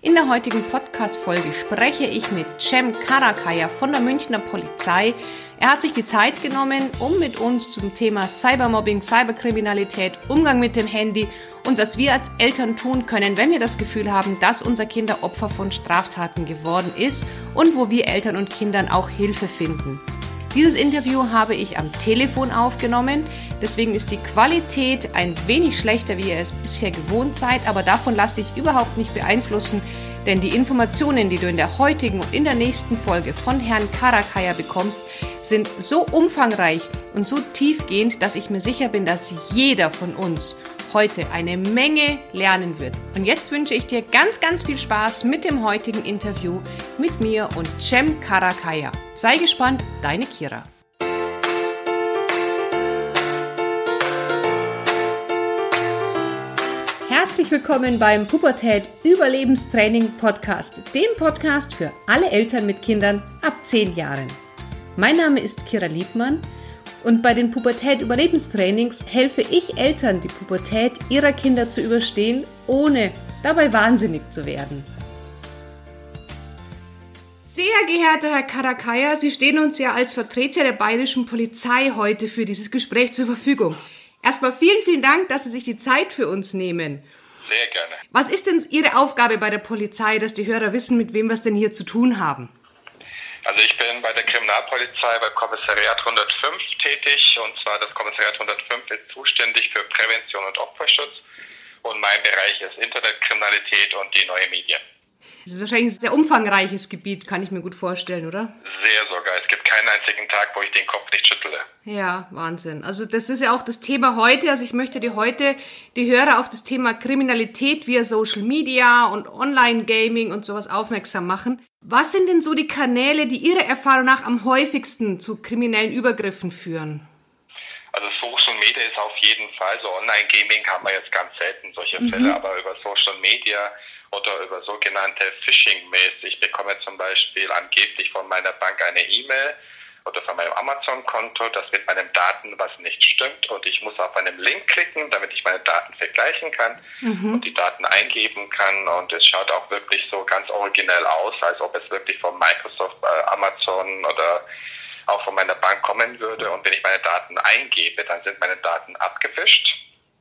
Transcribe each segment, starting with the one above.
In der heutigen Podcast-Folge spreche ich mit Cem Karakaya von der Münchner Polizei. Er hat sich die Zeit genommen, um mit uns zum Thema Cybermobbing, Cyberkriminalität, Umgang mit dem Handy und was wir als Eltern tun können, wenn wir das Gefühl haben, dass unser Kind Opfer von Straftaten geworden ist und wo wir Eltern und Kindern auch Hilfe finden. Dieses Interview habe ich am Telefon aufgenommen, deswegen ist die Qualität ein wenig schlechter, wie ihr es bisher gewohnt seid, aber davon lasst dich überhaupt nicht beeinflussen, denn die Informationen, die du in der heutigen und in der nächsten Folge von Herrn Karakaya bekommst, sind so umfangreich und so tiefgehend, dass ich mir sicher bin, dass jeder von uns heute eine Menge lernen wird. Und jetzt wünsche ich dir ganz, ganz viel Spaß mit dem heutigen Interview mit mir und Cem Karakaya. Sei gespannt, deine Kira. Herzlich willkommen beim Pubertät Überlebenstraining Podcast, dem Podcast für alle Eltern mit Kindern ab 10 Jahren. Mein Name ist Kira Liebmann und bei den Pubertät-Überlebenstrainings helfe ich Eltern, die Pubertät ihrer Kinder zu überstehen, ohne dabei wahnsinnig zu werden. Sehr geehrter Herr Karakaya, Sie stehen uns ja als Vertreter der bayerischen Polizei heute für dieses Gespräch zur Verfügung. Erstmal vielen, vielen Dank, dass Sie sich die Zeit für uns nehmen. Sehr gerne. Was ist denn Ihre Aufgabe bei der Polizei, dass die Hörer wissen, mit wem wir es denn hier zu tun haben? Also ich bin bei der Kriminalpolizei bei Kommissariat 105 tätig und zwar das Kommissariat 105 ist zuständig für Prävention und Opferschutz und mein Bereich ist Internetkriminalität und die neue Medien. Das ist wahrscheinlich ein sehr umfangreiches Gebiet, kann ich mir gut vorstellen, oder? Sehr sogar. Es gibt keinen einzigen Tag, wo ich den Kopf nicht schüttle. Ja, Wahnsinn. Also das ist ja auch das Thema heute. Also ich möchte dir heute die Hörer auf das Thema Kriminalität via Social Media und Online-Gaming und sowas aufmerksam machen. Was sind denn so die Kanäle, die Ihrer Erfahrung nach am häufigsten zu kriminellen Übergriffen führen? Also Social Media ist auf jeden Fall, so Online-Gaming haben wir jetzt ganz selten solche mhm. Fälle, aber über Social Media oder über sogenannte Phishing-Mails. Ich bekomme zum Beispiel angeblich von meiner Bank eine E-Mail, oder von meinem Amazon-Konto, dass mit meinen Daten was nicht stimmt und ich muss auf einen Link klicken, damit ich meine Daten vergleichen kann mhm. und die Daten eingeben kann und es schaut auch wirklich so ganz originell aus, als ob es wirklich von Microsoft, äh, Amazon oder auch von meiner Bank kommen würde und wenn ich meine Daten eingebe, dann sind meine Daten abgefischt.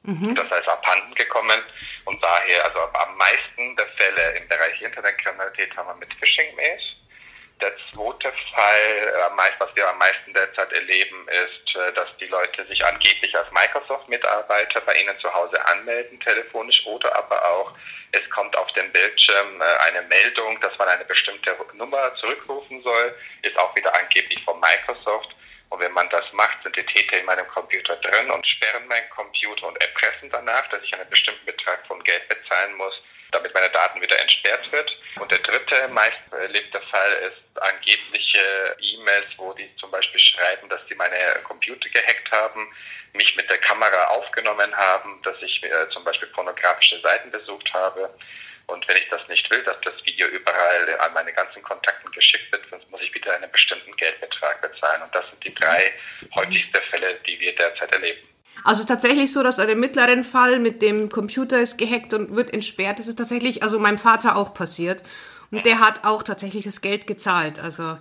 Mhm. Das heißt abhanden gekommen und daher, also am meisten der Fälle im Bereich Internetkriminalität haben wir mit Phishing-Mails der zweite Fall, äh, was wir am meisten derzeit erleben, ist, äh, dass die Leute sich angeblich als Microsoft-Mitarbeiter bei Ihnen zu Hause anmelden, telefonisch, oder aber auch, es kommt auf dem Bildschirm äh, eine Meldung, dass man eine bestimmte Nummer zurückrufen soll, ist auch wieder angeblich von Microsoft. Und wenn man das macht, sind die Täter in meinem Computer drin und sperren meinen Computer und erpressen danach, dass ich einen bestimmten Betrag von Geld bezahlen muss damit meine Daten wieder entsperrt wird. Und der dritte meist erlebte Fall ist angebliche E-Mails, wo die zum Beispiel schreiben, dass sie meine Computer gehackt haben, mich mit der Kamera aufgenommen haben, dass ich äh, zum Beispiel pornografische Seiten besucht habe. Und wenn ich das nicht will, dass das Video überall an meine ganzen Kontakten geschickt wird, sonst muss ich wieder einen bestimmten Geldbetrag bezahlen. Und das sind die drei häufigsten Fälle, die wir derzeit erleben. Also tatsächlich so, dass einem mittleren Fall mit dem Computer ist gehackt und wird entsperrt. Das ist tatsächlich, also meinem Vater auch passiert. Und der hat auch tatsächlich das Geld gezahlt. Also ja,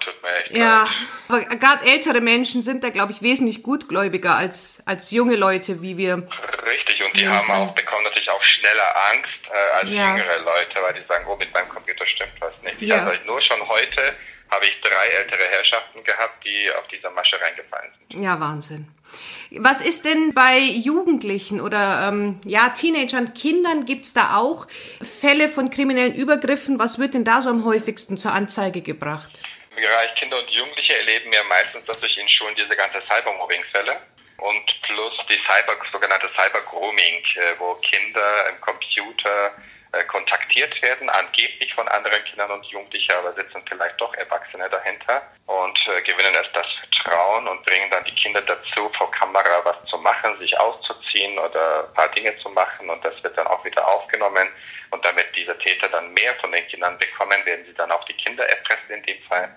tut mir echt Ja, aber gerade ältere Menschen sind da, glaube ich, wesentlich gutgläubiger als, als junge Leute, wie wir. Richtig, und die haben sind. auch, bekommen natürlich auch schneller Angst äh, als ja. jüngere Leute, weil die sagen, oh, mit meinem Computer stimmt was nicht. Ich ja. habe nur schon heute habe ich drei ältere Herrschaften gehabt, die auf dieser Masche reingefallen sind. Ja, Wahnsinn. Was ist denn bei Jugendlichen oder ähm, ja, Teenagern, Kindern, gibt es da auch Fälle von kriminellen Übergriffen? Was wird denn da so am häufigsten zur Anzeige gebracht? Im Bereich Kinder und Jugendliche erleben wir meistens natürlich in Schulen diese ganze Cybermobbing-Fälle und plus die Cyber, sogenannte Cyber-Grooming, äh, wo Kinder im Computer äh, kontaktiert werden, angeblich von anderen Kindern und Jugendlichen, aber sitzen vielleicht doch Erwachsene dahinter und äh, gewinnen erst das Vertrauen und bringen dann die Kinder dazu, vor Kamera was zu machen, sich auszuziehen oder ein paar Dinge zu machen und das wird dann auch wieder aufgenommen und damit diese Täter dann mehr von den Kindern bekommen, werden sie dann auch die Kinder erpressen in dem Fall.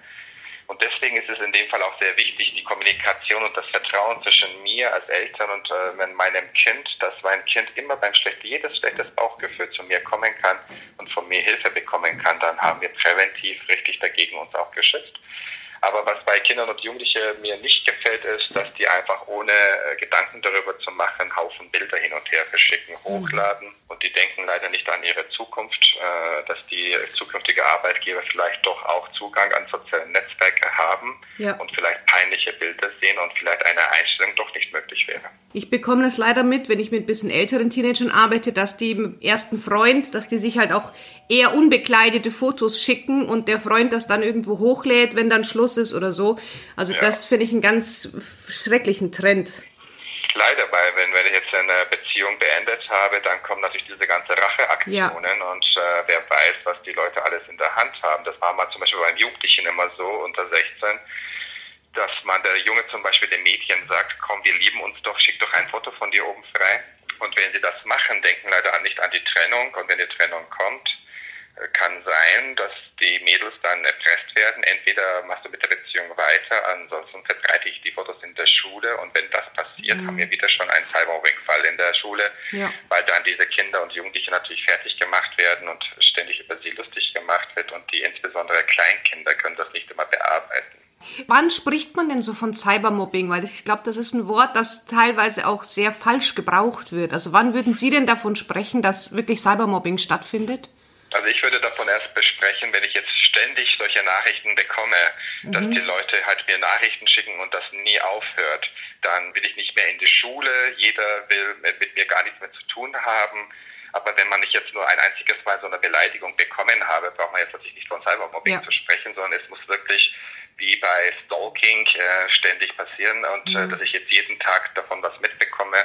Und deswegen ist es in dem Fall auch sehr wichtig, die Kommunikation und das Vertrauen zwischen mir als Eltern und äh, meinem Kind, dass mein Kind immer beim schlechten, jedes schlechtes Bauchgefühl zu mir kommen kann und von mir Hilfe bekommen kann, dann haben wir präventiv richtig dagegen uns auch geschützt. Aber was bei Kindern und Jugendlichen mir nicht gefällt, ist, dass die einfach ohne äh, Gedanken darüber zu machen, Haufen Bilder hin und her verschicken, mhm. hochladen. Und die denken leider nicht an ihre Zukunft, äh, dass die zukünftige Arbeitgeber vielleicht doch auch Zugang an soziale Netzwerke haben ja. und vielleicht peinliche Bilder sehen und vielleicht eine Einstellung doch nicht möglich wäre. Ich bekomme das leider mit, wenn ich mit ein bisschen älteren Teenagern arbeite, dass die im ersten Freund, dass die sich halt auch eher unbekleidete Fotos schicken und der Freund das dann irgendwo hochlädt, wenn dann Schluss ist oder so. Also ja. das finde ich einen ganz schrecklichen Trend. Leider, weil wenn, wenn ich jetzt eine Beziehung beendet habe, dann kommen natürlich diese ganze Racheaktionen ja. und äh, wer weiß, was die Leute alles in der Hand haben. Das war mal zum Beispiel beim Jugendlichen immer so, unter 16, dass man der Junge zum Beispiel den Mädchen sagt, komm, wir lieben uns doch, schick doch ein Foto von dir oben frei. Und wenn sie das machen, denken leider nicht an die Trennung. Und wenn die Trennung kommt, kann sein, dass die Mädels dann erpresst werden. Entweder machst du mit der Beziehung weiter, ansonsten verbreite ich die Fotos in der Schule und wenn das passiert, mhm. haben wir wieder schon einen Cybermobbing-Fall in der Schule, ja. weil dann diese Kinder und Jugendliche natürlich fertig gemacht werden und ständig über sie lustig gemacht wird und die insbesondere Kleinkinder können das nicht immer bearbeiten. Wann spricht man denn so von Cybermobbing? Weil ich glaube, das ist ein Wort, das teilweise auch sehr falsch gebraucht wird. Also wann würden Sie denn davon sprechen, dass wirklich Cybermobbing stattfindet? Also ich würde davon erst besprechen, wenn ich jetzt ständig solche Nachrichten bekomme, mhm. dass die Leute halt mir Nachrichten schicken und das nie aufhört, dann will ich nicht mehr in die Schule, jeder will mit mir gar nichts mehr zu tun haben. Aber wenn man nicht jetzt nur ein einziges Mal so eine Beleidigung bekommen habe, braucht man jetzt natürlich nicht von Cybermobbing ja. zu sprechen, sondern es muss wirklich wie bei Stalking äh, ständig passieren und äh, mhm. äh, dass ich jetzt jeden Tag davon was mitbekomme,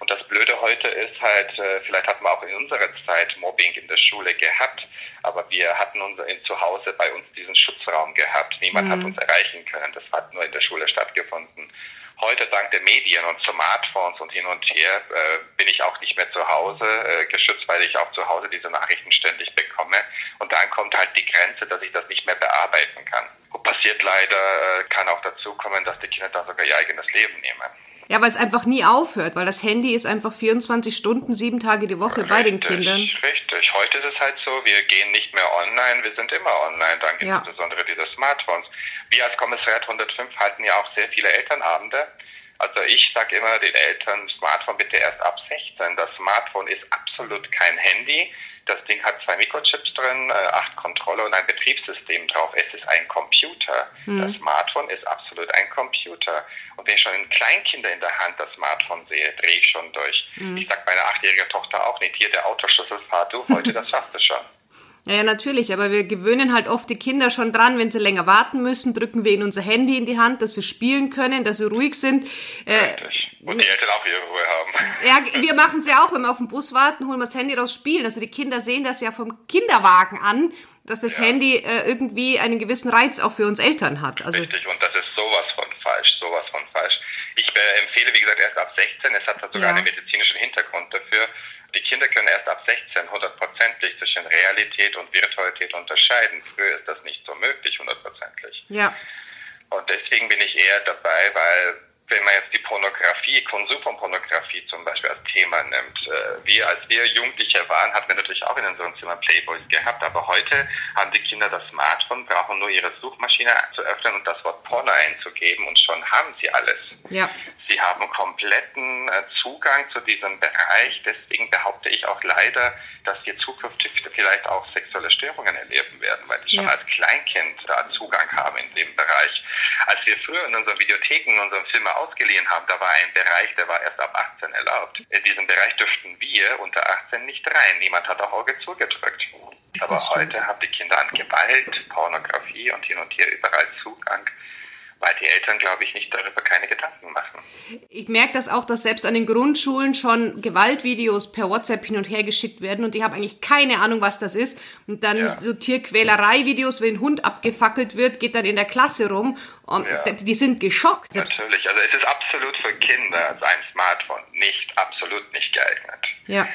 und das Blöde heute ist halt, äh, vielleicht hat man auch in unserer Zeit Mobbing in der Schule gehabt, aber wir hatten unser, in, zu Hause bei uns diesen Schutzraum gehabt. Niemand mhm. hat uns erreichen können. Das hat nur in der Schule stattgefunden. Heute dank der Medien und Smartphones und hin und her äh, bin ich auch nicht mehr zu Hause äh, geschützt, weil ich auch zu Hause diese Nachrichten ständig bekomme. Und dann kommt halt die Grenze, dass ich das nicht mehr bearbeiten kann. Und passiert leider, äh, kann auch dazu kommen, dass die Kinder dann sogar ihr eigenes Leben nehmen. Ja, weil es einfach nie aufhört, weil das Handy ist einfach 24 Stunden, sieben Tage die Woche richtig, bei den Kindern. Richtig. Heute ist es halt so, wir gehen nicht mehr online, wir sind immer online, dank ja. insbesondere dieser Smartphones. Wir als Kommissariat 105 halten ja auch sehr viele Elternabende. Also ich sage immer den Eltern, Smartphone bitte erst ab 16. Das Smartphone ist absolut kein Handy. Das Ding hat zwei Mikrochips drin, äh, acht Controller und ein Betriebssystem drauf. Es ist ein Computer. Mhm. Das Smartphone ist absolut ein Computer. Und wenn ich schon ein Kleinkinder in der Hand das Smartphone sehe, drehe ich schon durch. Mhm. Ich sage meiner achtjährigen Tochter auch nicht, hier der Autoschlüssel, fahr du heute, das schaffst du schon. Ja, ja, natürlich, aber wir gewöhnen halt oft die Kinder schon dran, wenn sie länger warten müssen, drücken wir ihnen unser Handy in die Hand, dass sie spielen können, dass sie ruhig sind. Äh, und die Eltern auch ihre Ruhe haben. Ja, wir machen es ja auch, wenn wir auf den Bus warten, holen wir das Handy raus, spielen. Also die Kinder sehen das ja vom Kinderwagen an, dass das ja. Handy äh, irgendwie einen gewissen Reiz auch für uns Eltern hat. Also Richtig, und das ist sowas von falsch, sowas von falsch. Ich äh, empfehle, wie gesagt, erst ab 16. Es hat sogar ja. einen medizinischen Hintergrund dafür. Die Kinder können erst ab 16 hundertprozentig zwischen Realität und Virtualität unterscheiden. Früher ist das nicht so möglich, hundertprozentig. Ja. Und deswegen bin ich eher dabei, weil wenn man jetzt die Pornografie, Konsum von Pornografie zum Beispiel als Thema nimmt. Äh, wir, als wir Jugendliche waren, hatten wir natürlich auch in unserem Zimmer Playboys gehabt, aber heute haben die Kinder das Smartphone, brauchen nur ihre Suchmaschine zu öffnen und das Wort Porno einzugeben und schon haben sie alles. Ja. Sie haben kompletten äh, Zugang zu diesem Bereich. Deswegen behaupte ich auch leider, dass wir zukünftig vielleicht auch sexuelle Störungen erleben werden, weil die schon ja. als Kleinkind da Zugang haben in dem Bereich. Als wir früher in unseren Videotheken, in unseren Filmen ausgeliehen haben, da war ein Bereich, der war erst ab 18 erlaubt. In diesem Bereich dürften wir unter 18 nicht rein. Niemand hat auch Auge zugedrückt. Aber heute haben die Kinder an Gewalt, Pornografie und hin und her überall Zugang weil die Eltern, glaube ich, nicht darüber keine Gedanken machen. Ich merke das auch, dass selbst an den Grundschulen schon Gewaltvideos per WhatsApp hin und her geschickt werden und die haben eigentlich keine Ahnung, was das ist. Und dann ja. so Tierquälerei-Videos, wenn ein Hund abgefackelt wird, geht dann in der Klasse rum und ja. die sind geschockt. Natürlich, also es ist absolut für Kinder, also ein Smartphone, nicht, absolut nicht geeignet. Ja.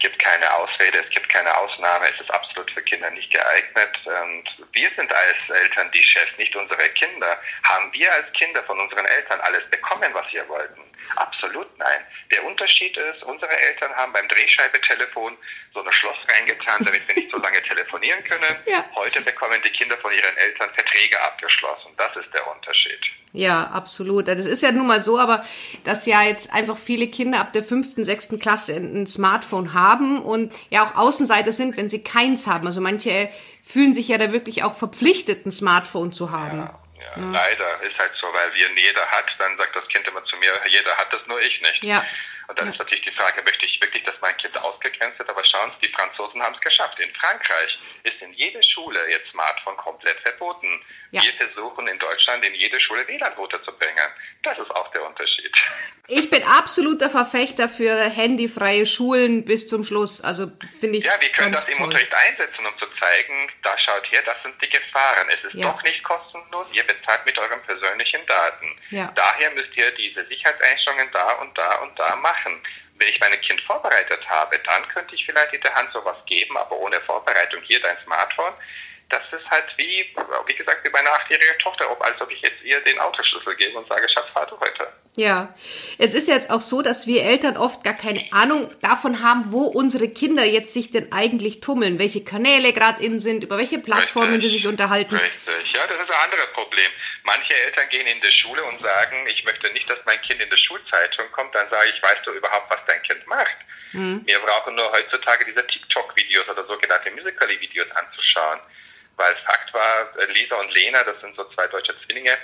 Es gibt keine Ausrede, es gibt keine Ausnahme, es ist absolut für Kinder nicht geeignet. Und wir sind als Eltern die Chefs, nicht unsere Kinder. Haben wir als Kinder von unseren Eltern alles bekommen, was wir wollten? Absolut nein. Der Unterschied ist, unsere Eltern haben beim Drehscheibetelefon so ein Schloss reingetan, damit wir nicht so lange telefonieren können. Ja. Heute bekommen die Kinder von ihren Eltern Verträge abgeschlossen. Das ist der Unterschied. Ja, absolut. Das ist ja nun mal so, aber dass ja jetzt einfach viele Kinder ab der fünften, sechsten Klasse ein Smartphone haben und ja auch Außenseiter sind, wenn sie keins haben. Also manche fühlen sich ja da wirklich auch verpflichtet, ein Smartphone zu haben. Ja. Ja, Leider ist halt so, weil wir jeder hat, dann sagt das Kind immer zu mir, jeder hat das, nur ich nicht. Ja. Und dann ja. ist natürlich die Frage, möchte ich wirklich, dass mein Kind ausgegrenzt wird? Aber schauen Sie, die Franzosen haben es geschafft. In Frankreich ist in jede Schule jetzt Smartphone komplett verboten. Ja. Wir versuchen in Deutschland in jede Schule WLAN-Router zu bringen. Das ist auch der Unterschied. Ich bin absoluter Verfechter für handyfreie Schulen bis zum Schluss. Also finde ich. Ja, wir können das toll. im Unterricht einsetzen, um zu zeigen, da schaut her, das sind die Gefahren. Es ist ja. doch nicht kostenlos. Ihr bezahlt mit euren persönlichen Daten. Ja. Daher müsst ihr diese Sicherheitseinstellungen da und da und da machen wenn ich mein Kind vorbereitet habe, dann könnte ich vielleicht in der Hand sowas geben, aber ohne Vorbereitung hier dein Smartphone, das ist halt wie, wie gesagt, wie meine achtjährige Tochter, ob, als ob ich jetzt ihr den Autoschlüssel gebe und sage, Schatz, fahr du heute. Ja, es ist jetzt auch so, dass wir Eltern oft gar keine Ahnung davon haben, wo unsere Kinder jetzt sich denn eigentlich tummeln, welche Kanäle gerade in sind, über welche Plattformen Richtig. sie sich unterhalten. Richtig, ja, das ist ein anderes Problem. Manche Eltern gehen in die Schule und sagen, ich möchte nicht, dass mein Kind in die Schulzeitung kommt, dann sage ich, weißt du überhaupt, was dein Kind macht? Mhm. Wir brauchen nur heutzutage diese TikTok-Videos oder sogenannte Musical.ly-Videos anzuschauen weil Fakt war, äh, Lisa und Lena, das sind so zwei deutsche Zwillinge,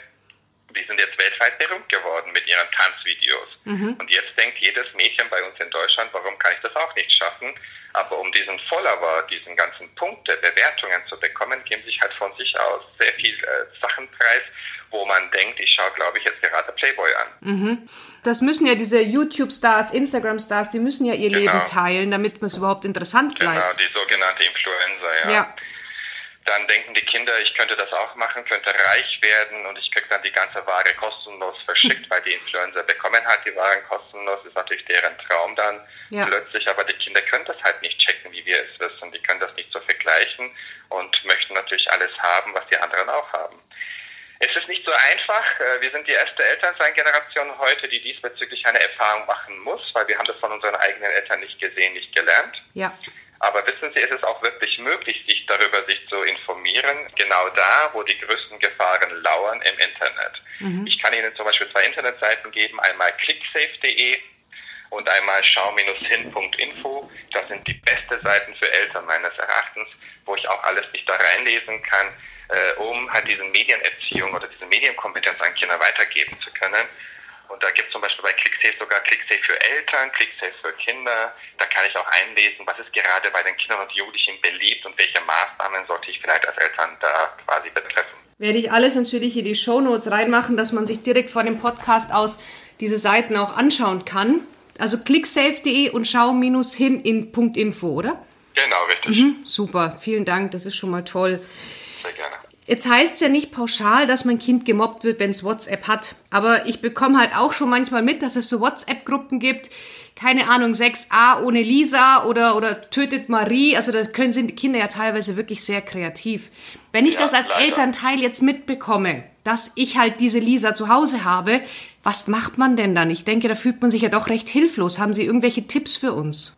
die sind jetzt weltweit berühmt geworden mit ihren Tanzvideos. Mhm. Und jetzt denkt jedes Mädchen bei uns in Deutschland, warum kann ich das auch nicht schaffen? Aber um diesen Follower, diesen ganzen Punkte, Bewertungen zu bekommen, geben sich halt von sich aus sehr viel äh, Sachen preis, wo man denkt, ich schaue, glaube ich, jetzt gerade Playboy an. Mhm. Das müssen ja diese YouTube-Stars, Instagram-Stars, die müssen ja ihr genau. Leben teilen, damit es überhaupt interessant genau, bleibt. Genau, die sogenannte Influencer, ja. ja dann denken die Kinder, ich könnte das auch machen, könnte reich werden und ich kriege dann die ganze Ware kostenlos verschickt, weil die Influencer bekommen halt die Waren kostenlos, ist natürlich deren Traum dann ja. plötzlich, aber die Kinder können das halt nicht checken, wie wir es wissen, die können das nicht so vergleichen und möchten natürlich alles haben, was die anderen auch haben. Es ist nicht so einfach. Äh, wir sind die erste Elternsein-Generation heute, die diesbezüglich eine Erfahrung machen muss, weil wir haben das von unseren eigenen Eltern nicht gesehen, nicht gelernt. Ja. Aber wissen Sie, es ist auch wirklich möglich, sich darüber sich zu informieren, genau da, wo die größten Gefahren lauern im Internet. Mhm. Ich kann Ihnen zum Beispiel zwei Internetseiten geben, einmal clicksafe.de und einmal schau-hin.info. Das sind die beste Seiten für Eltern meines Erachtens, wo ich auch alles nicht da reinlesen kann, äh, um halt diese Medienerziehung oder diese Medienkompetenz an Kinder weitergeben zu können. Und da gibt es zum Beispiel bei ClickSafe sogar ClickSafe für Eltern, ClickSafe für Kinder. Da kann ich auch einlesen, was ist gerade bei den Kindern und Jugendlichen beliebt und welche Maßnahmen sollte ich vielleicht als Eltern da quasi betreffen. Werde ich alles natürlich in die Show Notes reinmachen, dass man sich direkt vor dem Podcast aus diese Seiten auch anschauen kann. Also clicksafe.de und schau-hin in .info, oder? Genau, richtig. Mhm, super, vielen Dank, das ist schon mal toll. Sehr gerne. Jetzt heißt es ja nicht pauschal, dass mein Kind gemobbt wird, wenn es WhatsApp hat. Aber ich bekomme halt auch schon manchmal mit, dass es so WhatsApp-Gruppen gibt. Keine Ahnung, 6a ohne Lisa oder, oder tötet Marie. Also da können sind die Kinder ja teilweise wirklich sehr kreativ. Wenn ich ja, das als leider. Elternteil jetzt mitbekomme, dass ich halt diese Lisa zu Hause habe, was macht man denn dann? Ich denke, da fühlt man sich ja doch recht hilflos. Haben Sie irgendwelche Tipps für uns?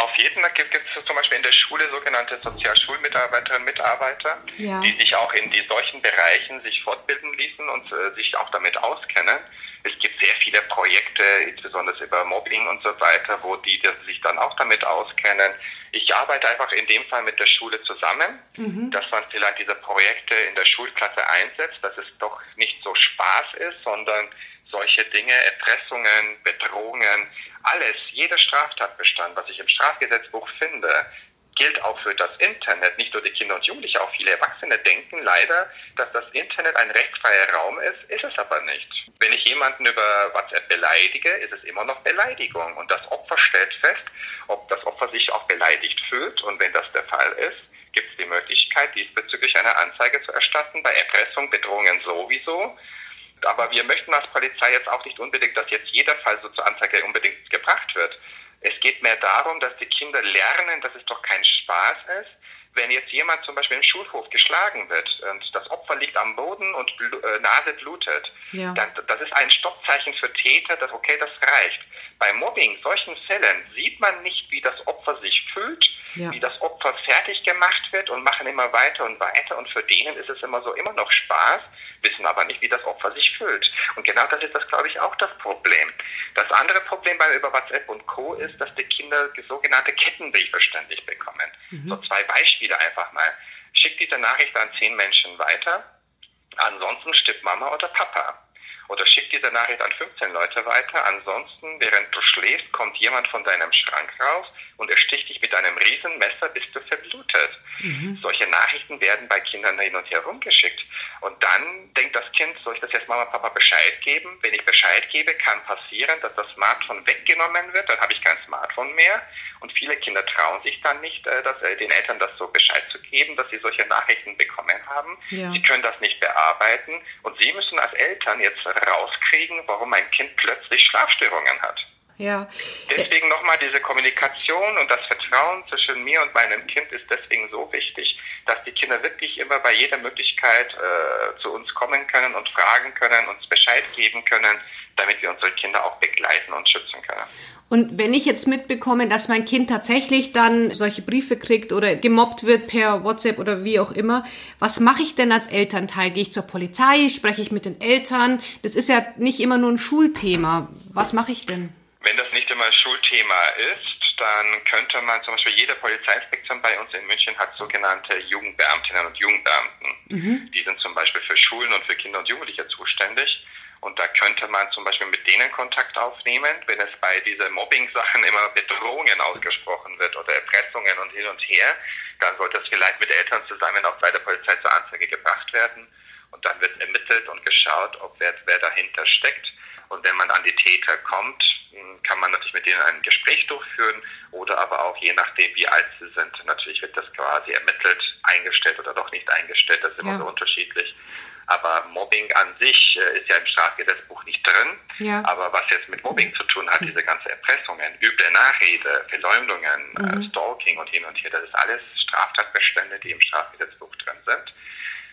Auf jeden Fall gibt es zum Beispiel in der Schule sogenannte Sozialschulmitarbeiterinnen und Mitarbeiter, ja. die sich auch in die solchen Bereichen sich fortbilden ließen und äh, sich auch damit auskennen. Es gibt sehr viele Projekte, insbesondere über Mobbing und so weiter, wo die sich dann auch damit auskennen. Ich arbeite einfach in dem Fall mit der Schule zusammen, mhm. dass man vielleicht diese Projekte in der Schulklasse einsetzt, dass es doch nicht so Spaß ist, sondern solche Dinge, Erpressungen, Bedrohungen, alles, jeder Straftatbestand, was ich im Strafgesetzbuch finde, gilt auch für das Internet. Nicht nur die Kinder und Jugendliche, auch viele Erwachsene denken leider, dass das Internet ein rechtsfreier Raum ist, ist es aber nicht. Wenn ich jemanden über WhatsApp beleidige, ist es immer noch Beleidigung. Und das Opfer stellt fest, ob das Opfer sich auch beleidigt fühlt. Und wenn das der Fall ist, gibt es die Möglichkeit, diesbezüglich eine Anzeige zu erstatten. Bei Erpressung, Bedrohungen sowieso. Aber wir möchten als Polizei jetzt auch nicht unbedingt, dass jetzt jeder Fall so zur Anzeige unbedingt gebracht wird. Es geht mehr darum, dass die Kinder lernen, dass es doch kein Spaß ist, wenn jetzt jemand zum Beispiel im Schulhof geschlagen wird und das Opfer liegt am Boden und äh, Nase blutet, ja. dann das ist ein Stoppzeichen für Täter, dass okay, das reicht. Bei Mobbing, solchen Fällen, sieht man nicht, wie das Opfer sich fühlt, ja. wie das Opfer fertig gemacht wird und machen immer weiter und weiter und für denen ist es immer so immer noch Spaß, wissen aber nicht, wie das Opfer sich fühlt. Und genau das ist das, glaube ich, auch das Problem. Das andere Problem bei über WhatsApp und Co. ist, dass die Kinder sogenannte Kettenbriefe ständig bekommen. Mhm. So zwei Beispiele einfach mal. Schickt diese Nachricht an zehn Menschen weiter, ansonsten stirbt Mama oder Papa oder schick diese Nachricht an 15 Leute weiter. Ansonsten, während du schläfst, kommt jemand von deinem Schrank raus und ersticht dich mit einem Riesenmesser, bis du verblutet. Mhm. Solche Nachrichten werden bei Kindern hin und her rumgeschickt. Und dann denkt das Kind, soll ich das jetzt Mama, Papa Bescheid geben? Wenn ich Bescheid gebe, kann passieren, dass das Smartphone weggenommen wird, dann habe ich kein Smartphone mehr. Und viele Kinder trauen sich dann nicht, äh, dass, äh, den Eltern das so Bescheid zu geben, dass sie solche Nachrichten bekommen haben. Ja. Sie können das nicht bearbeiten und sie müssen als Eltern jetzt rauskriegen, warum mein Kind plötzlich Schlafstörungen hat. Ja. Deswegen nochmal diese Kommunikation und das Vertrauen zwischen mir und meinem Kind ist deswegen so wichtig, dass die Kinder wirklich immer bei jeder Möglichkeit äh, zu uns kommen können und fragen können, uns Bescheid geben können, damit wir unsere Kinder auch begleiten und schützen können. Und wenn ich jetzt mitbekomme, dass mein Kind tatsächlich dann solche Briefe kriegt oder gemobbt wird per WhatsApp oder wie auch immer, was mache ich denn als Elternteil? Gehe ich zur Polizei? Spreche ich mit den Eltern? Das ist ja nicht immer nur ein Schulthema. Was mache ich denn? Wenn das nicht immer ein Schulthema ist, dann könnte man zum Beispiel jede Polizeiinspektion bei uns in München hat sogenannte Jugendbeamtinnen und Jugendbeamten. Mhm. Die sind zum Beispiel für Schulen und für Kinder und Jugendliche zuständig. Und da könnte man zum Beispiel mit denen Kontakt aufnehmen, wenn es bei diesen Mobbing-Sachen immer Bedrohungen ausgesprochen wird oder Erpressungen und hin und her, dann sollte es vielleicht mit Eltern zusammen auch bei der Polizei zur Anzeige gebracht werden. Und dann wird ermittelt und geschaut, ob wer, wer dahinter steckt. Und wenn man an die Täter kommt, kann man natürlich mit denen ein Gespräch durchführen oder aber auch je nachdem, wie alt sie sind. Natürlich wird das quasi ermittelt, eingestellt oder doch nicht eingestellt. Das ist immer ja. so unterschiedlich. Aber Mobbing an sich äh, ist ja im Strafgesetzbuch nicht drin. Ja. Aber was jetzt mit Mobbing zu tun hat, diese ganze Erpressungen, üble Nachrede, Verleumdungen, äh, mhm. Stalking und hin und her, das ist alles Straftatbestände, die im Strafgesetzbuch drin sind.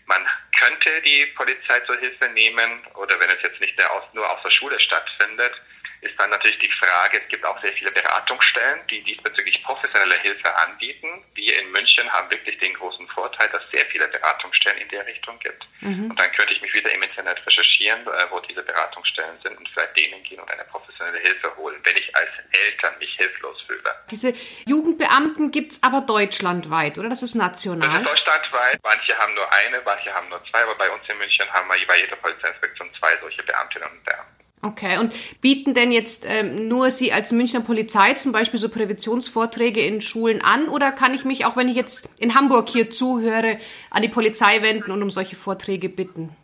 Man könnte die Polizei zur Hilfe nehmen oder wenn es jetzt nicht nur aus der Schule stattfindet, ist dann natürlich die Frage, es gibt auch sehr viele Beratungsstellen, die diesbezüglich professionelle Hilfe anbieten. Wir in München haben wirklich den großen Vorteil, dass es sehr viele Beratungsstellen in der Richtung gibt. Mhm. Und dann könnte ich mich wieder im Internet recherchieren, äh, wo diese Beratungsstellen sind und vielleicht denen gehen und eine professionelle Hilfe holen, wenn ich als Eltern mich hilflos fühle. Diese Jugendbeamten gibt es aber deutschlandweit, oder? Das ist national? Das ist deutschlandweit. Manche haben nur eine, manche haben nur zwei, aber bei uns in München haben wir bei jeder Polizeiinspektion zwei solche Beamtinnen und Beamten. Okay, und bieten denn jetzt ähm, nur Sie als Münchner Polizei zum Beispiel so Präventionsvorträge in Schulen an oder kann ich mich, auch wenn ich jetzt in Hamburg hier zuhöre, an die Polizei wenden und um solche Vorträge bitten?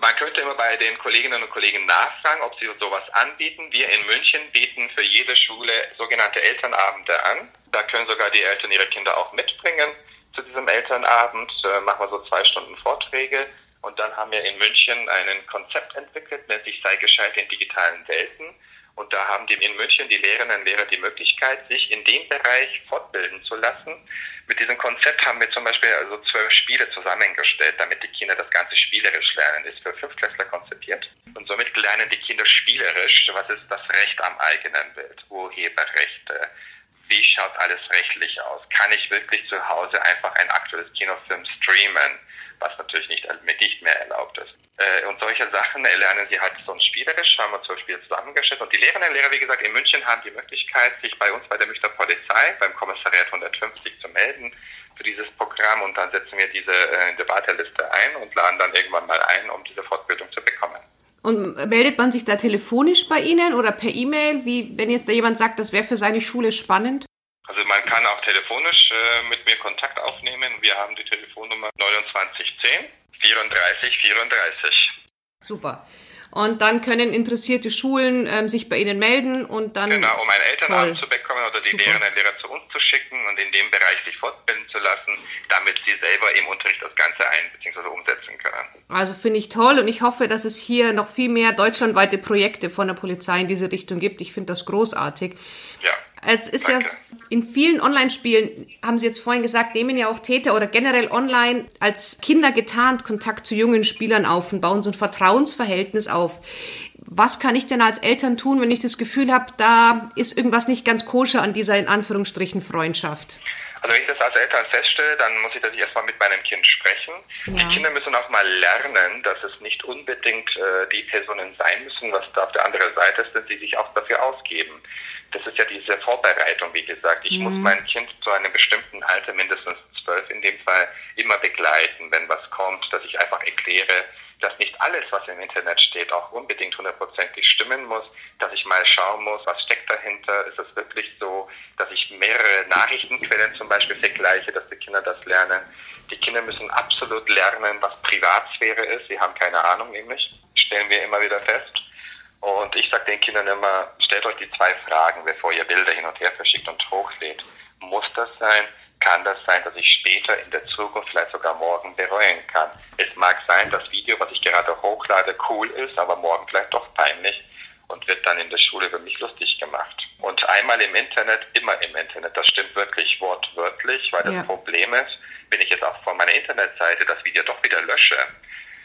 Man könnte immer bei den Kolleginnen und Kollegen nachfragen, ob sie sowas anbieten. Wir in München bieten für jede Schule sogenannte Elternabende an. Da können sogar die Eltern ihre Kinder auch mitbringen. Zu diesem Elternabend äh, machen wir so zwei Stunden Vorträge und dann haben wir in München ein Konzept entwickelt, nennt sich Sei gescheit in digitalen Welten. Und da haben die in München die Lehrerinnen und Lehrer die Möglichkeit, sich in dem Bereich fortbilden zu lassen. Mit diesem Konzept haben wir zum Beispiel also zwölf Spiele zusammengestellt, damit die Kinder das Ganze spielerisch lernen. Ist für Fünftklässler konzipiert. Und somit lernen die Kinder spielerisch, was ist das Recht am eigenen Bild, Urheberrechte, wie schaut alles rechtlich aus? Kann ich wirklich zu Hause einfach ein aktuelles Kinofilm streamen? Was natürlich nicht, nicht mehr erlaubt ist. Äh, und solche Sachen lernen sie halt sonst spielerisch, haben wir zum Beispiel zusammengestellt. Und die Lehrerinnen und Lehrer, wie gesagt, in München haben die Möglichkeit, sich bei uns bei der Münchner Polizei, beim Kommissariat 150 zu melden für dieses Programm. Und dann setzen wir diese äh, Debatteliste ein und laden dann irgendwann mal ein, um diese Fortbildung zu bekommen. Und meldet man sich da telefonisch bei Ihnen oder per E-Mail, wie wenn jetzt da jemand sagt, das wäre für seine Schule spannend? Also man kann auch telefonisch äh, mit mir Kontakt aufnehmen. Wir haben die Telefonnummer 2910 34 34. Super. Und dann können interessierte Schulen ähm, sich bei Ihnen melden und dann. Genau, um einen Elternabend zu bekommen oder die Lehrerinnen und Lehrer zu uns zu schicken und in dem Bereich sich fortbilden zu lassen, damit sie selber im Unterricht das Ganze ein- bzw. umsetzen können. Also finde ich toll und ich hoffe, dass es hier noch viel mehr deutschlandweite Projekte von der Polizei in diese Richtung gibt. Ich finde das großartig. Ja. Es ist Danke. ja In vielen Online-Spielen, haben Sie jetzt vorhin gesagt, nehmen ja auch Täter oder generell online als Kinder getarnt Kontakt zu jungen Spielern auf und bauen so ein Vertrauensverhältnis auf. Was kann ich denn als Eltern tun, wenn ich das Gefühl habe, da ist irgendwas nicht ganz koscher an dieser in Anführungsstrichen Freundschaft? Also wenn ich das als Eltern feststelle, dann muss ich natürlich erstmal mit meinem Kind sprechen. Ja. Die Kinder müssen auch mal lernen, dass es nicht unbedingt äh, die Personen sein müssen, was da auf der anderen Seite ist, dass sie sich auch dafür ausgeben. Das ist ja diese Vorbereitung, wie gesagt. Ich mhm. muss mein Kind zu einem bestimmten Alter, mindestens zwölf in dem Fall, immer begleiten, wenn was kommt, dass ich einfach erkläre, dass nicht alles, was im Internet steht, auch unbedingt hundertprozentig stimmen muss, dass ich mal schauen muss, was steckt dahinter, ist es wirklich so, dass ich mehrere Nachrichtenquellen zum Beispiel vergleiche, dass die Kinder das lernen. Die Kinder müssen absolut lernen, was Privatsphäre ist. Sie haben keine Ahnung nämlich, stellen wir immer wieder fest. Und ich sage den Kindern immer, stellt euch die zwei Fragen, bevor ihr Bilder hin und her verschickt und hochlädt. Muss das sein? kann das sein, dass ich später in der Zukunft, vielleicht sogar morgen, bereuen kann. Es mag sein, das Video, was ich gerade hochlade, cool ist, aber morgen vielleicht doch peinlich und wird dann in der Schule über mich lustig gemacht. Und einmal im Internet, immer im Internet. Das stimmt wirklich wortwörtlich, weil das ja. Problem ist, wenn ich jetzt auch von meiner Internetseite das Video doch wieder lösche,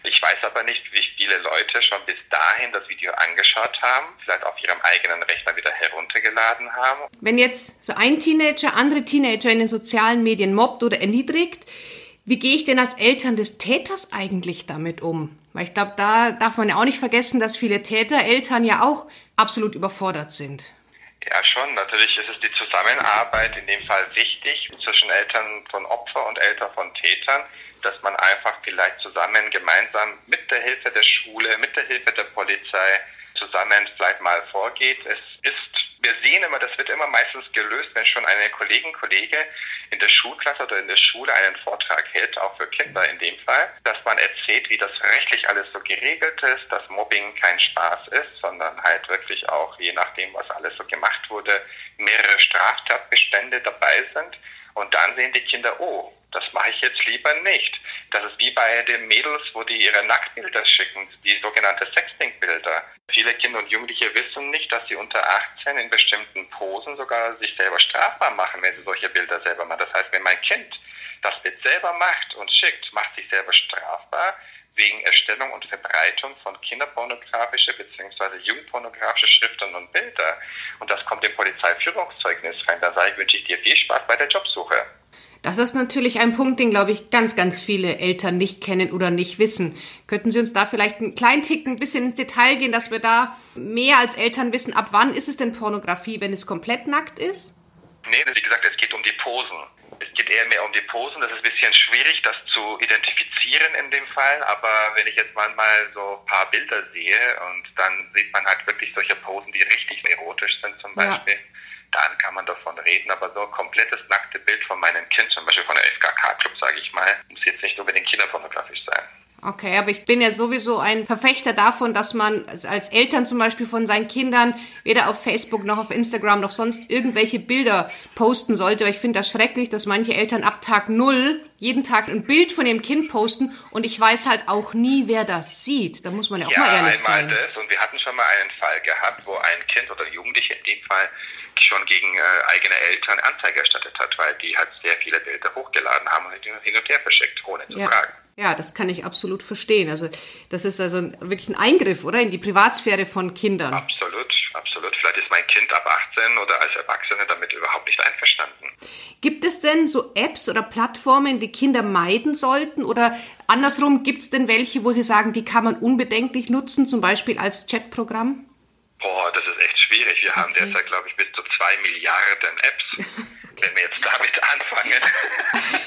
ich weiß aber nicht, wie viele Leute schon bis dahin das Video angeschaut haben, vielleicht auf ihrem eigenen Rechner wieder heruntergeladen haben. Wenn jetzt so ein Teenager andere Teenager in den sozialen Medien mobbt oder erniedrigt, wie gehe ich denn als Eltern des Täters eigentlich damit um? Weil ich glaube, da darf man ja auch nicht vergessen, dass viele Tätereltern ja auch absolut überfordert sind. Ja, schon. Natürlich ist es die Zusammenarbeit in dem Fall wichtig zwischen Eltern von Opfer und Eltern von Tätern dass man einfach vielleicht zusammen gemeinsam mit der Hilfe der Schule, mit der Hilfe der Polizei zusammen vielleicht mal vorgeht. Es ist, wir sehen immer, das wird immer meistens gelöst, wenn schon eine Kollegin, Kollege in der Schulklasse oder in der Schule einen Vortrag hält, auch für Kinder in dem Fall, dass man erzählt, wie das rechtlich alles so geregelt ist, dass Mobbing kein Spaß ist, sondern halt wirklich auch, je nachdem, was alles so gemacht wurde, mehrere Straftatbestände dabei sind. Und dann sehen die Kinder, oh, das mache ich jetzt lieber nicht. Das ist wie bei den Mädels, wo die ihre Nacktbilder schicken, die sogenannte Sexting-Bilder. Viele Kinder und Jugendliche wissen nicht, dass sie unter 18 in bestimmten Posen sogar sich selber strafbar machen, wenn sie solche Bilder selber machen. Das heißt, wenn mein Kind das Bild selber macht und schickt, macht sich selber strafbar wegen Erstellung und Verbreitung von kinderpornografische bzw. jugendpornografische Schriften und Bilder. Und das kommt im Polizeiführungszeugnis rein. Da sage ich, wünsche ich dir viel Spaß bei der Jobsuche. Das ist natürlich ein Punkt, den, glaube ich, ganz, ganz viele Eltern nicht kennen oder nicht wissen. Könnten Sie uns da vielleicht einen kleinen Tick ein bisschen ins Detail gehen, dass wir da mehr als Eltern wissen, ab wann ist es denn Pornografie, wenn es komplett nackt ist? Nee, wie gesagt, es geht um die Posen. Es geht eher mehr um die Posen. Das ist ein bisschen schwierig, das zu identifizieren in dem Fall. Aber wenn ich jetzt manchmal so ein paar Bilder sehe und dann sieht man halt wirklich solche Posen, die richtig erotisch sind zum Beispiel. Ja dann kann man davon reden, aber so ein komplettes nackte Bild von meinem Kind, zum Beispiel von der FKK-Club, sage ich mal, muss jetzt nicht unbedingt kinderpornografisch sein. Okay, aber ich bin ja sowieso ein Verfechter davon, dass man als Eltern zum Beispiel von seinen Kindern weder auf Facebook noch auf Instagram noch sonst irgendwelche Bilder posten sollte. Weil ich finde das schrecklich, dass manche Eltern ab Tag null jeden Tag ein Bild von ihrem Kind posten und ich weiß halt auch nie, wer das sieht. Da muss man ja auch ja, mal ehrlich sein. Ja, das und wir hatten schon mal einen Fall gehabt, wo ein Kind oder Jugendliche in dem Fall schon gegen äh, eigene Eltern Anzeige erstattet hat, weil die halt sehr viele Bilder hochgeladen haben und hin und her verschickt, ohne zu ja. fragen. Ja, das kann ich absolut verstehen. Also das ist also wirklich ein Eingriff, oder? In die Privatsphäre von Kindern. Absolut, absolut. Vielleicht ist mein Kind ab 18 oder als Erwachsene damit überhaupt nicht einverstanden. Gibt es denn so Apps oder Plattformen, die Kinder meiden sollten? Oder andersrum, gibt es denn welche, wo Sie sagen, die kann man unbedenklich nutzen, zum Beispiel als Chatprogramm? Boah, das ist echt schwierig. Wir okay. haben derzeit, glaube ich, bis zu zwei Milliarden Apps. Wenn wir jetzt damit anfangen.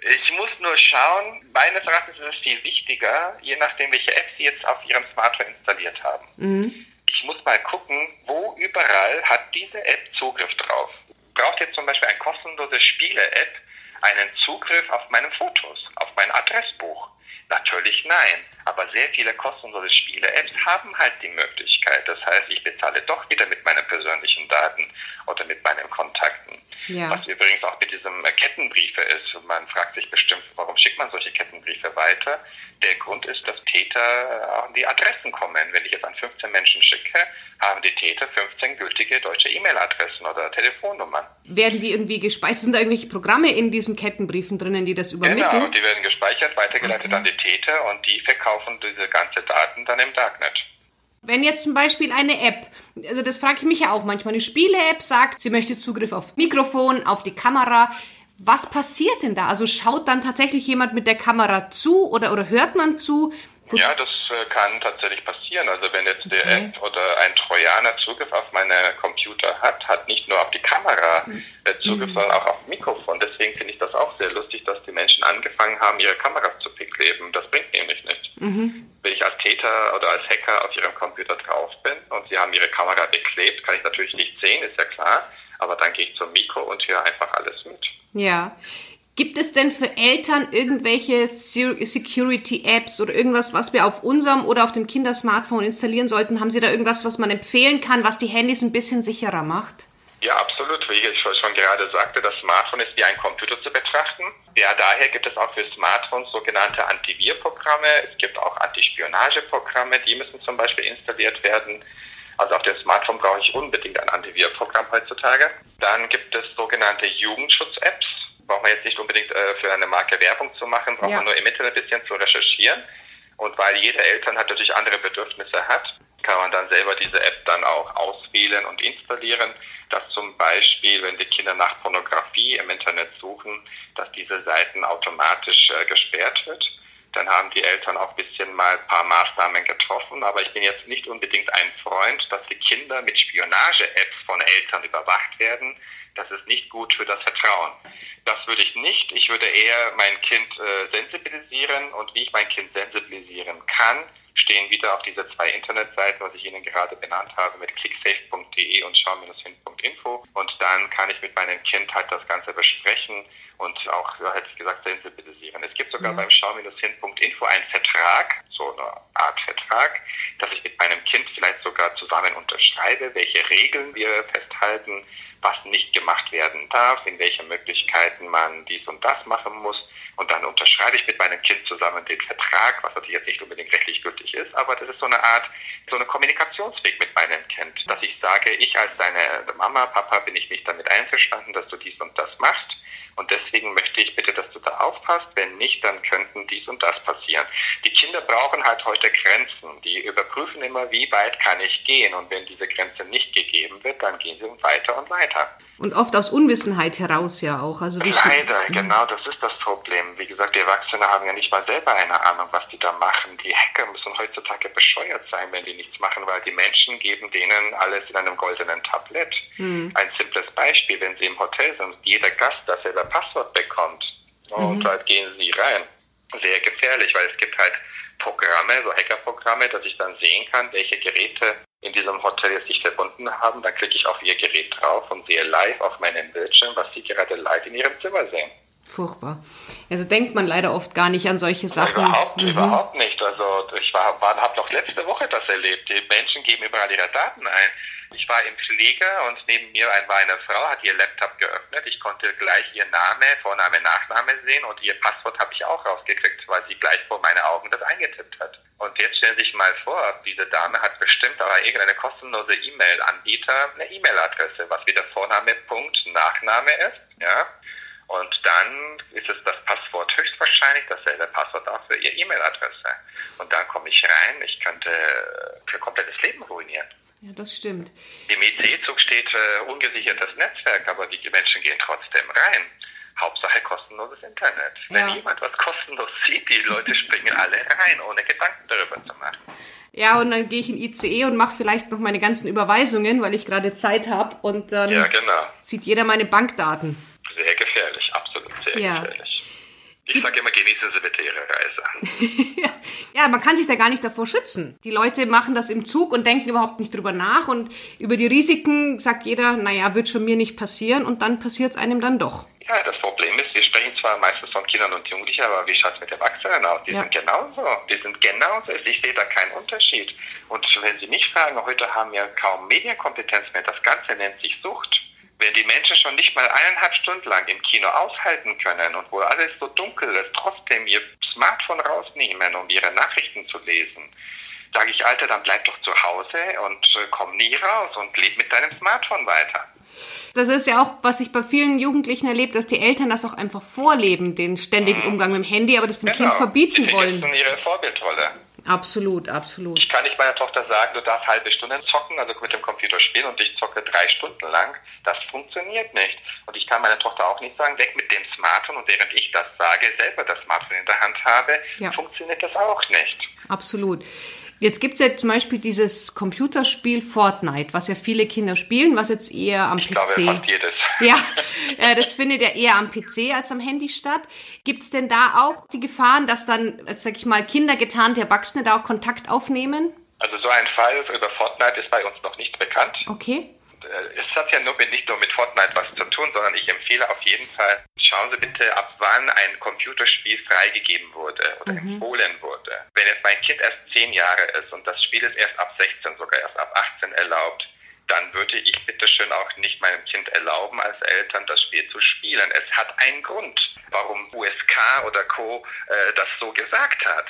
Ich muss nur schauen, meines Erachtens ist es viel wichtiger, je nachdem, welche App Sie jetzt auf Ihrem Smartphone installiert haben. Mhm. Ich muss mal gucken, wo überall hat diese App Zugriff drauf. Braucht jetzt zum Beispiel eine kostenlose Spiele-App einen Zugriff auf meine Fotos, auf mein Adressbuch? Natürlich nein, aber sehr viele kostenlose Spiele-Apps haben halt die Möglichkeit. Das heißt, ich bezahle doch wieder mit meinen persönlichen Daten oder mit meinen Kontakten. Ja. Was übrigens auch mit diesem Kettenbriefe ist. Man fragt sich bestimmt, warum schickt man solche Kettenbriefe weiter? Der Grund ist, dass Täter an die Adressen kommen. Wenn ich jetzt an 15 Menschen schicke, haben die Täter 15 gültige deutsche E-Mail-Adressen oder Telefonnummern. Werden die irgendwie gespeichert? Sind da irgendwelche Programme in diesen Kettenbriefen drinnen, die das übermitteln? Genau, die werden gespeichert, weitergeleitet okay. an die Täter und die verkaufen diese ganzen Daten dann im Darknet. Wenn jetzt zum Beispiel eine App, also das frage ich mich ja auch manchmal, eine Spiele-App sagt, sie möchte Zugriff auf Mikrofon, auf die Kamera, was passiert denn da? Also schaut dann tatsächlich jemand mit der Kamera zu oder, oder hört man zu? Ja, das äh, kann tatsächlich passieren. Also wenn jetzt der okay. App oder ein Trojaner Zugriff auf meine Computer hat, hat nicht nur auf die Kamera mhm. Zugriff, mhm. sondern auch auf Mikrofon. Deswegen finde ich das auch sehr lustig, dass die Menschen angefangen haben, ihre Kameras zu bekleben. Das bringt nämlich nichts. Mhm. Wenn ich als Täter oder als Hacker auf ihrem Computer drauf bin und sie haben ihre Kamera beklebt, kann ich natürlich nicht sehen, ist ja klar. Aber dann gehe ich zum Mikro und höre einfach alles mit. Ja. Gibt es denn für Eltern irgendwelche Security-Apps oder irgendwas, was wir auf unserem oder auf dem Kindersmartphone installieren sollten? Haben Sie da irgendwas, was man empfehlen kann, was die Handys ein bisschen sicherer macht? Ja, absolut. Wie ich schon gerade sagte, das Smartphone ist wie ein Computer zu betrachten. Ja, daher gibt es auch für Smartphones sogenannte Antivirprogramme. Es gibt auch Antispionageprogramme, die müssen zum Beispiel installiert werden. Also auf dem Smartphone brauche ich unbedingt ein Antivirprogramm heutzutage. Dann gibt es sogenannte Jugendschutz-Apps braucht man jetzt nicht unbedingt äh, für eine Marke Werbung zu machen, braucht ja. man nur im Internet ein bisschen zu recherchieren. Und weil jeder Eltern hat natürlich andere Bedürfnisse hat, kann man dann selber diese App dann auch auswählen und installieren, dass zum Beispiel, wenn die Kinder nach Pornografie im Internet suchen, dass diese Seiten automatisch äh, gesperrt wird. Dann haben die Eltern auch ein bisschen mal ein paar Maßnahmen getroffen. Aber ich bin jetzt nicht unbedingt ein Freund, dass die Kinder mit Spionage-Apps von Eltern überwacht werden. Das ist nicht gut für das Vertrauen. Das würde ich nicht. Ich würde eher mein Kind äh, sensibilisieren und wie ich mein Kind sensibilisieren kann, stehen wieder auf diese zwei Internetseiten, was ich Ihnen gerade benannt habe, mit clicksafe.de und schau-hin.info. Und dann kann ich mit meinem Kind halt das Ganze besprechen und auch, hätte ich gesagt, sensibilisieren. Es gibt sogar ja. beim schau-hin.info einen Vertrag, so eine Art Vertrag, dass ich mit meinem Kind vielleicht sogar zusammen unterschreibe, welche Regeln wir festhalten, was nicht gemacht werden darf, in welchen Möglichkeiten man dies und das machen muss. Und dann unterschreibe ich mit meinem Kind zusammen den Vertrag, was natürlich jetzt nicht unbedingt rechtlich gültig ist, aber das ist so eine Art, so eine Kommunikationsweg mit meinem Kind, dass ich sage, ich als deine Mama, Papa bin ich nicht damit einverstanden, dass du dies und das machst. Und deswegen möchte ich bitte, dass du da aufpasst. Wenn nicht, dann könnten dies und das passieren. Die Kinder brauchen halt heute Grenzen. Die überprüfen immer, wie weit kann ich gehen. Und wenn diese Grenze nicht gegeben wird, dann gehen sie weiter und weiter. Und oft aus Unwissenheit heraus ja auch. Also wie Leider, genau, das ist das Problem. Wie gesagt, die Erwachsenen haben ja nicht mal selber eine Ahnung, was die da machen. Die Hacker müssen heutzutage bescheuert sein, wenn die nichts machen, weil die Menschen geben denen alles in einem goldenen Tablett. Mhm. Ein simples Beispiel, wenn sie im Hotel sind, jeder Gast dasselbe Passwort bekommt und mhm. halt gehen sie rein. Sehr gefährlich, weil es gibt halt Programme, so Hackerprogramme, dass ich dann sehen kann, welche Geräte in diesem Hotel jetzt sich verbunden haben. Dann klicke ich auf ihr Gerät drauf und sehe live auf meinem Bildschirm, was sie gerade live in ihrem Zimmer sehen. Furchtbar. Also denkt man leider oft gar nicht an solche Sachen. Überhaupt, mhm. überhaupt nicht. Also ich war, war habe noch letzte Woche das erlebt. Die Menschen geben überall ihre Daten ein. Ich war im Flieger und neben mir war eine Frau, hat ihr Laptop geöffnet. Ich konnte gleich ihr Name, Vorname, Nachname sehen und ihr Passwort habe ich auch rausgekriegt, weil sie gleich vor meine Augen das eingetippt hat. Und jetzt stellen Sie sich mal vor, diese Dame hat bestimmt aber irgendeine kostenlose E-Mail-Anbieter eine E-Mail-Adresse, was wieder Vorname, Punkt, Nachname ist, ja. Und dann ist es das Passwort höchstwahrscheinlich dasselbe Passwort auch für Ihre E-Mail-Adresse. Und dann komme ich rein, ich könnte für komplettes Leben ruinieren. Ja, das stimmt. Im IC-Zug steht äh, ungesichertes Netzwerk, aber die Menschen gehen trotzdem rein. Hauptsache kostenloses Internet. Wenn ja. jemand was kostenlos sieht, die Leute springen alle rein, ohne Gedanken darüber zu machen. Ja, und dann gehe ich in ICE und mache vielleicht noch meine ganzen Überweisungen, weil ich gerade Zeit habe und dann ja, genau. sieht jeder meine Bankdaten. Sehr gefährlich, absolut sehr ja. gefährlich. Ich sage immer, genießen Sie bitte Ihre Reise. ja, man kann sich da gar nicht davor schützen. Die Leute machen das im Zug und denken überhaupt nicht drüber nach und über die Risiken sagt jeder, naja, wird schon mir nicht passieren und dann passiert es einem dann doch. Ja, das Problem ist, wir sprechen zwar meistens von Kindern und Jugendlichen, aber wie schaut es mit Erwachsenen aus? Die ja. sind genauso. Die sind genauso. Ich sehe da keinen Unterschied. Und wenn Sie mich fragen, heute haben wir kaum Medienkompetenz mehr. Das Ganze nennt sich Sucht. Wenn die Menschen schon nicht mal eineinhalb Stunden lang im Kino aushalten können und wo alles so dunkel ist, trotzdem ihr Smartphone rausnehmen, um ihre Nachrichten zu lesen, sage ich, Alter, dann bleib doch zu Hause und äh, komm nie raus und leb mit deinem Smartphone weiter. Das ist ja auch, was ich bei vielen Jugendlichen erlebe, dass die Eltern das auch einfach vorleben, den ständigen mhm. Umgang mit dem Handy, aber das dem genau. Kind verbieten wollen. ihre Vorbildrolle. Absolut, absolut. Ich kann nicht meiner Tochter sagen, du darfst halbe Stunde zocken, also mit dem Computer spielen und ich zocke drei Stunden lang. Das funktioniert nicht. Und ich kann meiner Tochter auch nicht sagen, weg mit dem Smartphone und während ich das sage, selber das Smartphone in der Hand habe, ja. funktioniert das auch nicht. Absolut. Jetzt gibt es ja zum Beispiel dieses Computerspiel Fortnite, was ja viele Kinder spielen, was jetzt eher am ich PC. Glaube, fast jedes. Ja, äh, das findet ja eher am PC als am Handy statt. Gibt es denn da auch die Gefahren, dass dann, jetzt sag ich mal, Kinder getarnte Erwachsene da auch Kontakt aufnehmen? Also so ein Fall über Fortnite ist bei uns noch nicht bekannt. Okay. Äh, es hat ja nur mit, nicht nur mit Fortnite was zu tun, sondern ich empfehle auf jeden Fall, schauen Sie bitte, ab wann ein Computerspiel freigegeben wurde oder mhm. empfohlen wurde. Wenn jetzt mein Kind erst zehn Jahre ist und das Spiel ist erst ab 16, sogar erst ab 18 erlaubt, dann würde ich bitteschön auch nicht meinem Kind erlauben, als Eltern das Spiel zu spielen. Es hat einen Grund, warum USK oder Co. Äh, das so gesagt hat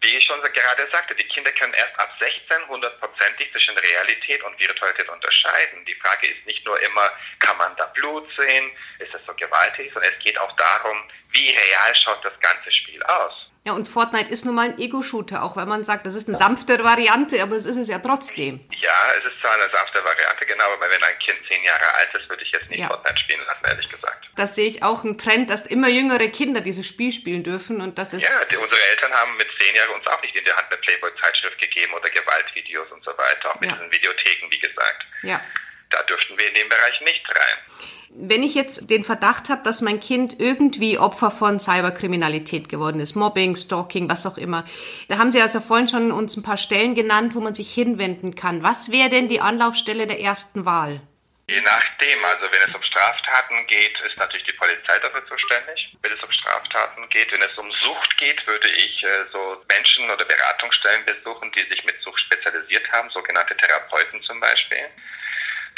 wie ich schon gerade sagte, die Kinder können erst ab 16 hundertprozentig zwischen Realität und Virtualität unterscheiden. Die Frage ist nicht nur immer, kann man da Blut sehen, ist es so gewaltig, sondern es geht auch darum, wie real schaut das ganze Spiel aus. Ja, und Fortnite ist nun mal ein Ego-Shooter, auch wenn man sagt, das ist eine sanftere Variante, aber es ist es ja trotzdem. Ja, es ist zwar eine sanfte Variante, genau, aber wenn ein Kind zehn Jahre alt ist, würde ich jetzt nicht ja. Fortnite spielen lassen, ehrlich gesagt. Das sehe ich auch einen Trend, dass immer jüngere Kinder dieses Spiel spielen dürfen und das ist... Ja, die, unsere Eltern haben mit zehn Jahren uns auch nicht in der Hand eine Playboy-Zeitschrift gegeben oder Gewaltvideos und so weiter, auch mit ja. diesen Videotheken, wie gesagt. Ja. Da dürften wir in den Bereich nicht rein. Wenn ich jetzt den Verdacht habe, dass mein Kind irgendwie Opfer von Cyberkriminalität geworden ist, Mobbing, Stalking, was auch immer, da haben Sie also vorhin schon uns ein paar Stellen genannt, wo man sich hinwenden kann. Was wäre denn die Anlaufstelle der ersten Wahl? Je nachdem, also wenn es um Straftaten geht, ist natürlich die Polizei dafür zuständig. Wenn es um Straftaten geht, wenn es um Sucht geht, würde ich äh, so Menschen oder Beratungsstellen besuchen, die sich mit Sucht spezialisiert haben, sogenannte Therapeuten zum Beispiel.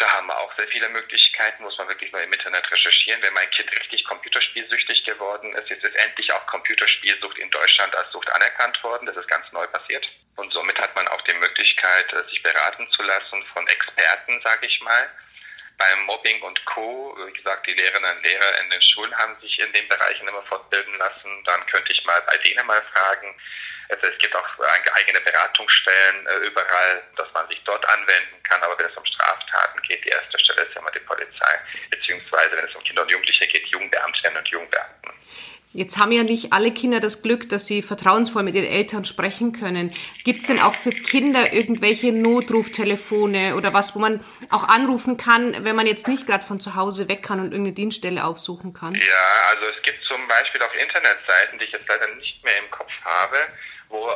Da haben wir auch sehr viele Möglichkeiten, muss man wirklich nur im Internet recherchieren. Wenn mein Kind richtig computerspielsüchtig geworden ist, ist es endlich auch Computerspielsucht in Deutschland als Sucht anerkannt worden. Das ist ganz neu passiert. Und somit hat man auch die Möglichkeit, äh, sich beraten zu lassen von Experten, sage ich mal. Beim Mobbing und Co., wie gesagt, die Lehrerinnen und Lehrer in den Schulen haben sich in den Bereichen immer fortbilden lassen. Dann könnte ich mal bei denen mal fragen, also es gibt auch eigene Beratungsstellen äh, überall, dass man sich dort anwenden kann. Aber wenn es um Straftaten geht, die erste Stelle ist ja immer die Polizei. Beziehungsweise wenn es um Kinder und Jugendliche geht, Jugendbeamtinnen und Jugendbeamten. Jetzt haben ja nicht alle Kinder das Glück, dass sie vertrauensvoll mit ihren Eltern sprechen können. Gibt es denn auch für Kinder irgendwelche Notruftelefone oder was, wo man auch anrufen kann, wenn man jetzt nicht gerade von zu Hause weg kann und irgendeine Dienststelle aufsuchen kann? Ja, also es gibt zum Beispiel auf Internetseiten, die ich jetzt leider nicht mehr im Kopf habe, wo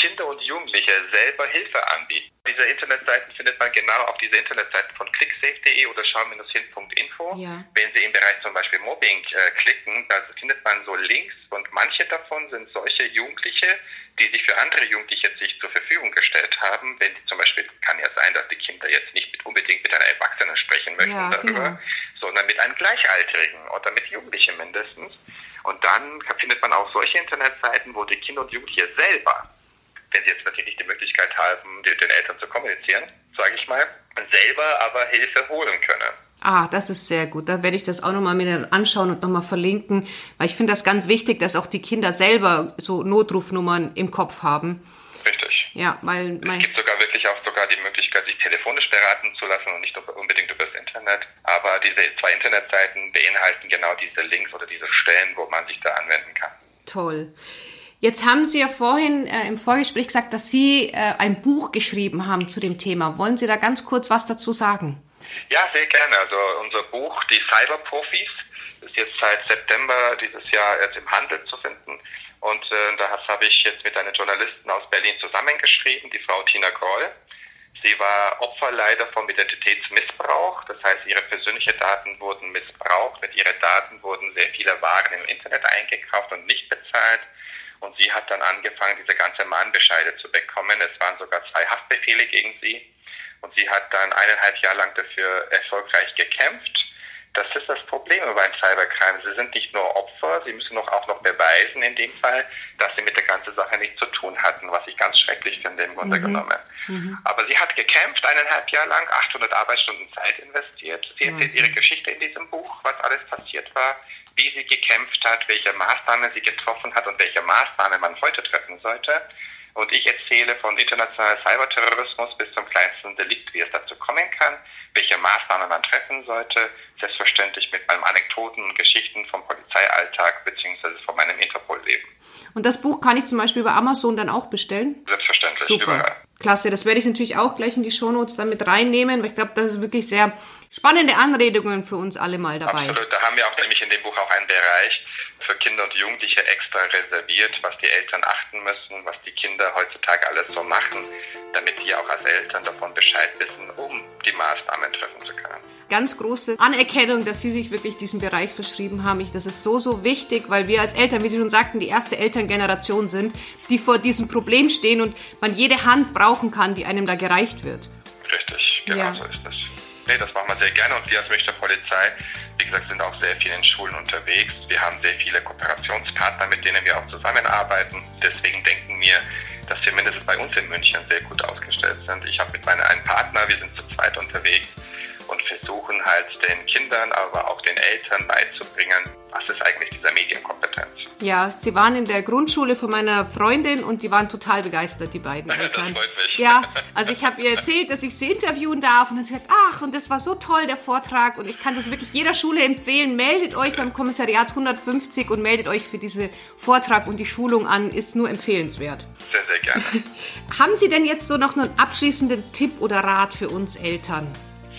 Kinder und Jugendliche selber Hilfe anbieten. Diese Internetseiten findet man genau auf diese Internetseiten von clicksafe.de oder schau-hin.info. Ja. Wenn Sie im Bereich zum Beispiel Mobbing äh, klicken, da findet man so Links und manche davon sind solche Jugendliche, die sich für andere Jugendliche sich zur Verfügung gestellt haben. Wenn die zum Beispiel, kann ja sein, dass die Kinder jetzt nicht mit, unbedingt mit einer Erwachsenen sprechen möchten ja, darüber, genau. sondern mit einem Gleichaltrigen oder mit Jugendlichen mindestens. Und dann findet man auch solche Internetseiten, wo die Kinder und Jugendliche selber, wenn sie jetzt natürlich nicht die Möglichkeit haben, den Eltern zu kommunizieren, sage ich mal, selber aber Hilfe holen können. Ah, das ist sehr gut. Da werde ich das auch nochmal mir anschauen und nochmal verlinken, weil ich finde das ganz wichtig, dass auch die Kinder selber so Notrufnummern im Kopf haben. Ja, weil es gibt sogar wirklich auch sogar die Möglichkeit, sich telefonisch beraten zu lassen und nicht unbedingt über das Internet. Aber diese zwei Internetseiten beinhalten genau diese Links oder diese Stellen, wo man sich da anwenden kann. Toll. Jetzt haben Sie ja vorhin äh, im Vorgespräch gesagt, dass Sie äh, ein Buch geschrieben haben zu dem Thema. Wollen Sie da ganz kurz was dazu sagen? Ja, sehr gerne. Also unser Buch, die Cyberprofis, ist jetzt seit September dieses Jahr erst im Handel zu finden. Und äh, das habe ich jetzt mit einer Journalistin aus Berlin zusammengeschrieben, die Frau Tina Groll. Sie war Opfer leider vom Identitätsmissbrauch. Das heißt, ihre persönlichen Daten wurden missbraucht. Mit ihren Daten wurden sehr viele Waren im Internet eingekauft und nicht bezahlt. Und sie hat dann angefangen, diese ganze Mahnbescheide zu bekommen. Es waren sogar zwei Haftbefehle gegen sie. Und sie hat dann eineinhalb Jahre lang dafür erfolgreich gekämpft. Das ist das Problem beim Cybercrime. Sie sind nicht nur Opfer, sie müssen auch noch beweisen in dem Fall, dass sie mit der ganzen Sache nichts zu tun hatten, was ich ganz schrecklich finde im Grunde mhm. genommen. Mhm. Aber sie hat gekämpft, eineinhalb Jahre lang, 800 Arbeitsstunden Zeit investiert. Sie erzählt ihre Geschichte in diesem Buch, was alles passiert war, wie sie gekämpft hat, welche Maßnahmen sie getroffen hat und welche Maßnahmen man heute treffen sollte. Und ich erzähle von internationalem Cyberterrorismus bis zum kleinsten Delikt, wie es dazu kommen kann, welche Maßnahmen man treffen sollte, selbstverständlich mit meinen Anekdoten und Geschichten vom Polizeialltag beziehungsweise von meinem Interpol-Leben. Und das Buch kann ich zum Beispiel über Amazon dann auch bestellen? Selbstverständlich, Super. überall. Klasse, das werde ich natürlich auch gleich in die Shownotes dann mit reinnehmen, weil ich glaube, das ist wirklich sehr spannende Anregungen für uns alle mal dabei. Absolut, da haben wir auch nämlich in dem Buch auch einen Bereich, für Kinder und Jugendliche extra reserviert, was die Eltern achten müssen, was die Kinder heutzutage alles so machen, damit die auch als Eltern davon Bescheid wissen, um die Maßnahmen treffen zu können. Ganz große Anerkennung, dass Sie sich wirklich diesem Bereich verschrieben haben. Ich, das ist so, so wichtig, weil wir als Eltern, wie Sie schon sagten, die erste Elterngeneration sind, die vor diesem Problem stehen und man jede Hand brauchen kann, die einem da gereicht wird. Richtig, genau ja. so ist es. Nee, das machen wir sehr gerne und wir als Münchner Polizei wie gesagt, sind auch sehr viel in Schulen unterwegs. Wir haben sehr viele Kooperationspartner, mit denen wir auch zusammenarbeiten. Deswegen denken wir, dass wir mindestens bei uns in München sehr gut aufgestellt sind. Ich habe mit meinem einen Partner, wir sind zu zweit unterwegs und versuchen halt den Kindern, aber auch den Eltern beizubringen, was ist eigentlich diese Medienkompetenz. Ja, sie waren in der Grundschule von meiner Freundin und die waren total begeistert, die beiden Eltern. Das freut mich. Ja, also ich habe ihr erzählt, dass ich sie interviewen darf und dann hat sie gesagt, ach, und das war so toll, der Vortrag und ich kann das wirklich jeder Schule empfehlen. Meldet euch beim Kommissariat 150 und meldet euch für diesen Vortrag und die Schulung an, ist nur empfehlenswert. Sehr, sehr gerne. Haben Sie denn jetzt so noch einen abschließenden Tipp oder Rat für uns Eltern?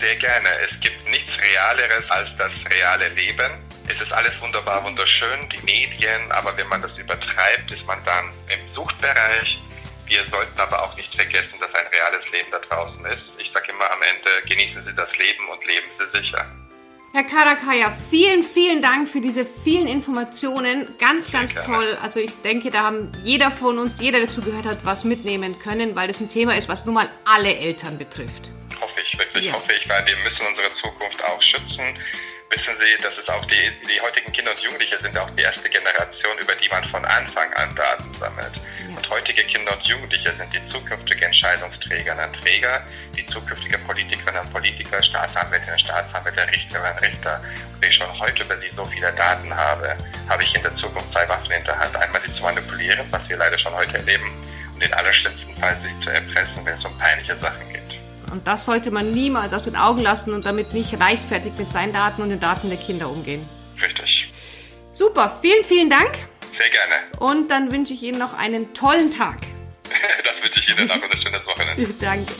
Sehr gerne. Es gibt nichts Realeres als das reale Leben. Es ist alles wunderbar, wunderschön, die Medien, aber wenn man das übertreibt, ist man dann im Suchtbereich. Wir sollten aber auch nicht vergessen, dass ein reales Leben da draußen ist. Ich sage immer am Ende, genießen Sie das Leben und leben Sie sicher. Herr Karakaya, vielen, vielen Dank für diese vielen Informationen. Ganz, Sehr ganz gerne. toll. Also ich denke, da haben jeder von uns, jeder, der zugehört hat, was mitnehmen können, weil das ein Thema ist, was nun mal alle Eltern betrifft. Ich wirklich, ja. hoffe ich, weil wir müssen unsere Zukunft auch schützen wissen Sie, dass es auch die, die heutigen Kinder und Jugendliche sind auch die erste Generation, über die man von Anfang an Daten sammelt. Und heutige Kinder und Jugendliche sind die zukünftigen Entscheidungsträgerinnen und Träger, die zukünftige Politikerinnen und Politiker, Staatsanwältinnen, Staatsanwälte, Richterinnen und Richter. Und wenn ich schon heute über sie so viele Daten habe, habe ich in der Zukunft zwei Waffen in der Hand. Einmal sie zu manipulieren, was wir leider schon heute erleben, und in allerschlimmsten Fall sie zu erpressen, wenn es um peinliche Sachen geht. Und das sollte man niemals aus den Augen lassen und damit nicht leichtfertig mit seinen Daten und den Daten der Kinder umgehen. Richtig. Super, vielen, vielen Dank. Sehr gerne. Und dann wünsche ich Ihnen noch einen tollen Tag. das wünsche ich Ihnen auch und ein schönes Wochenende. Danke.